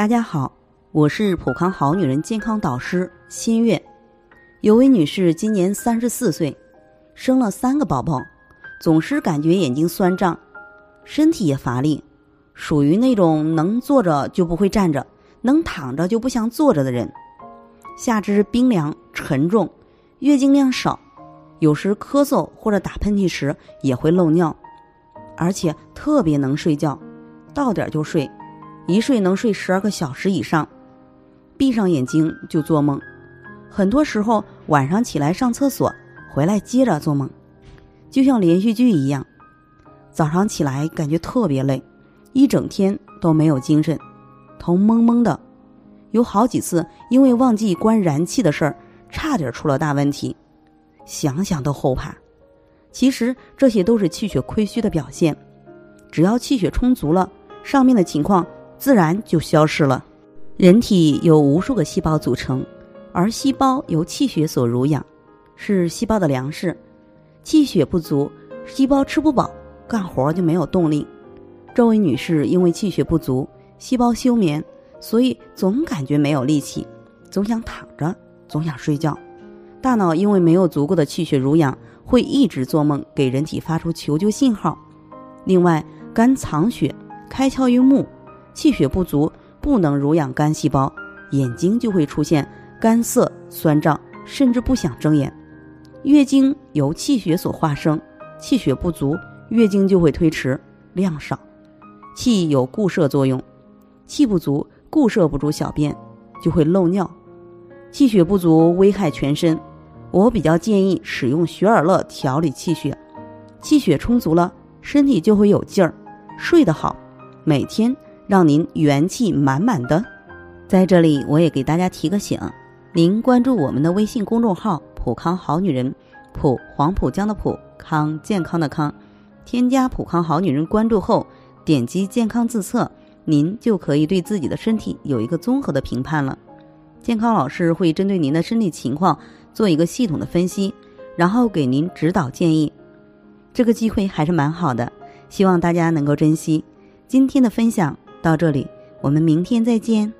大家好，我是普康好女人健康导师新月。有位女士今年三十四岁，生了三个宝宝，总是感觉眼睛酸胀，身体也乏力，属于那种能坐着就不会站着，能躺着就不想坐着的人。下肢冰凉沉重，月经量少，有时咳嗽或者打喷嚏时也会漏尿，而且特别能睡觉，到点就睡。一睡能睡十二个小时以上，闭上眼睛就做梦，很多时候晚上起来上厕所，回来接着做梦，就像连续剧一样。早上起来感觉特别累，一整天都没有精神，头蒙蒙的，有好几次因为忘记关燃气的事儿，差点出了大问题，想想都后怕。其实这些都是气血亏虚的表现，只要气血充足了，上面的情况。自然就消失了。人体由无数个细胞组成，而细胞由气血所濡养，是细胞的粮食。气血不足，细胞吃不饱，干活就没有动力。这位女士因为气血不足，细胞休眠，所以总感觉没有力气，总想躺着，总想睡觉。大脑因为没有足够的气血濡养，会一直做梦，给人体发出求救信号。另外，肝藏血，开窍于目。气血不足，不能濡养肝细胞，眼睛就会出现干涩、酸胀，甚至不想睁眼。月经由气血所化生，气血不足，月经就会推迟、量少。气有固摄作用，气不足，固摄不住小便，就会漏尿。气血不足危害全身，我比较建议使用雪尔乐调理气血。气血充足了，身体就会有劲儿，睡得好，每天。让您元气满满的，在这里我也给大家提个醒：您关注我们的微信公众号“普康好女人”，普黄浦江的普康健康的康，添加“普康好女人”关注后，点击健康自测，您就可以对自己的身体有一个综合的评判了。健康老师会针对您的身体情况做一个系统的分析，然后给您指导建议。这个机会还是蛮好的，希望大家能够珍惜今天的分享。到这里，我们明天再见。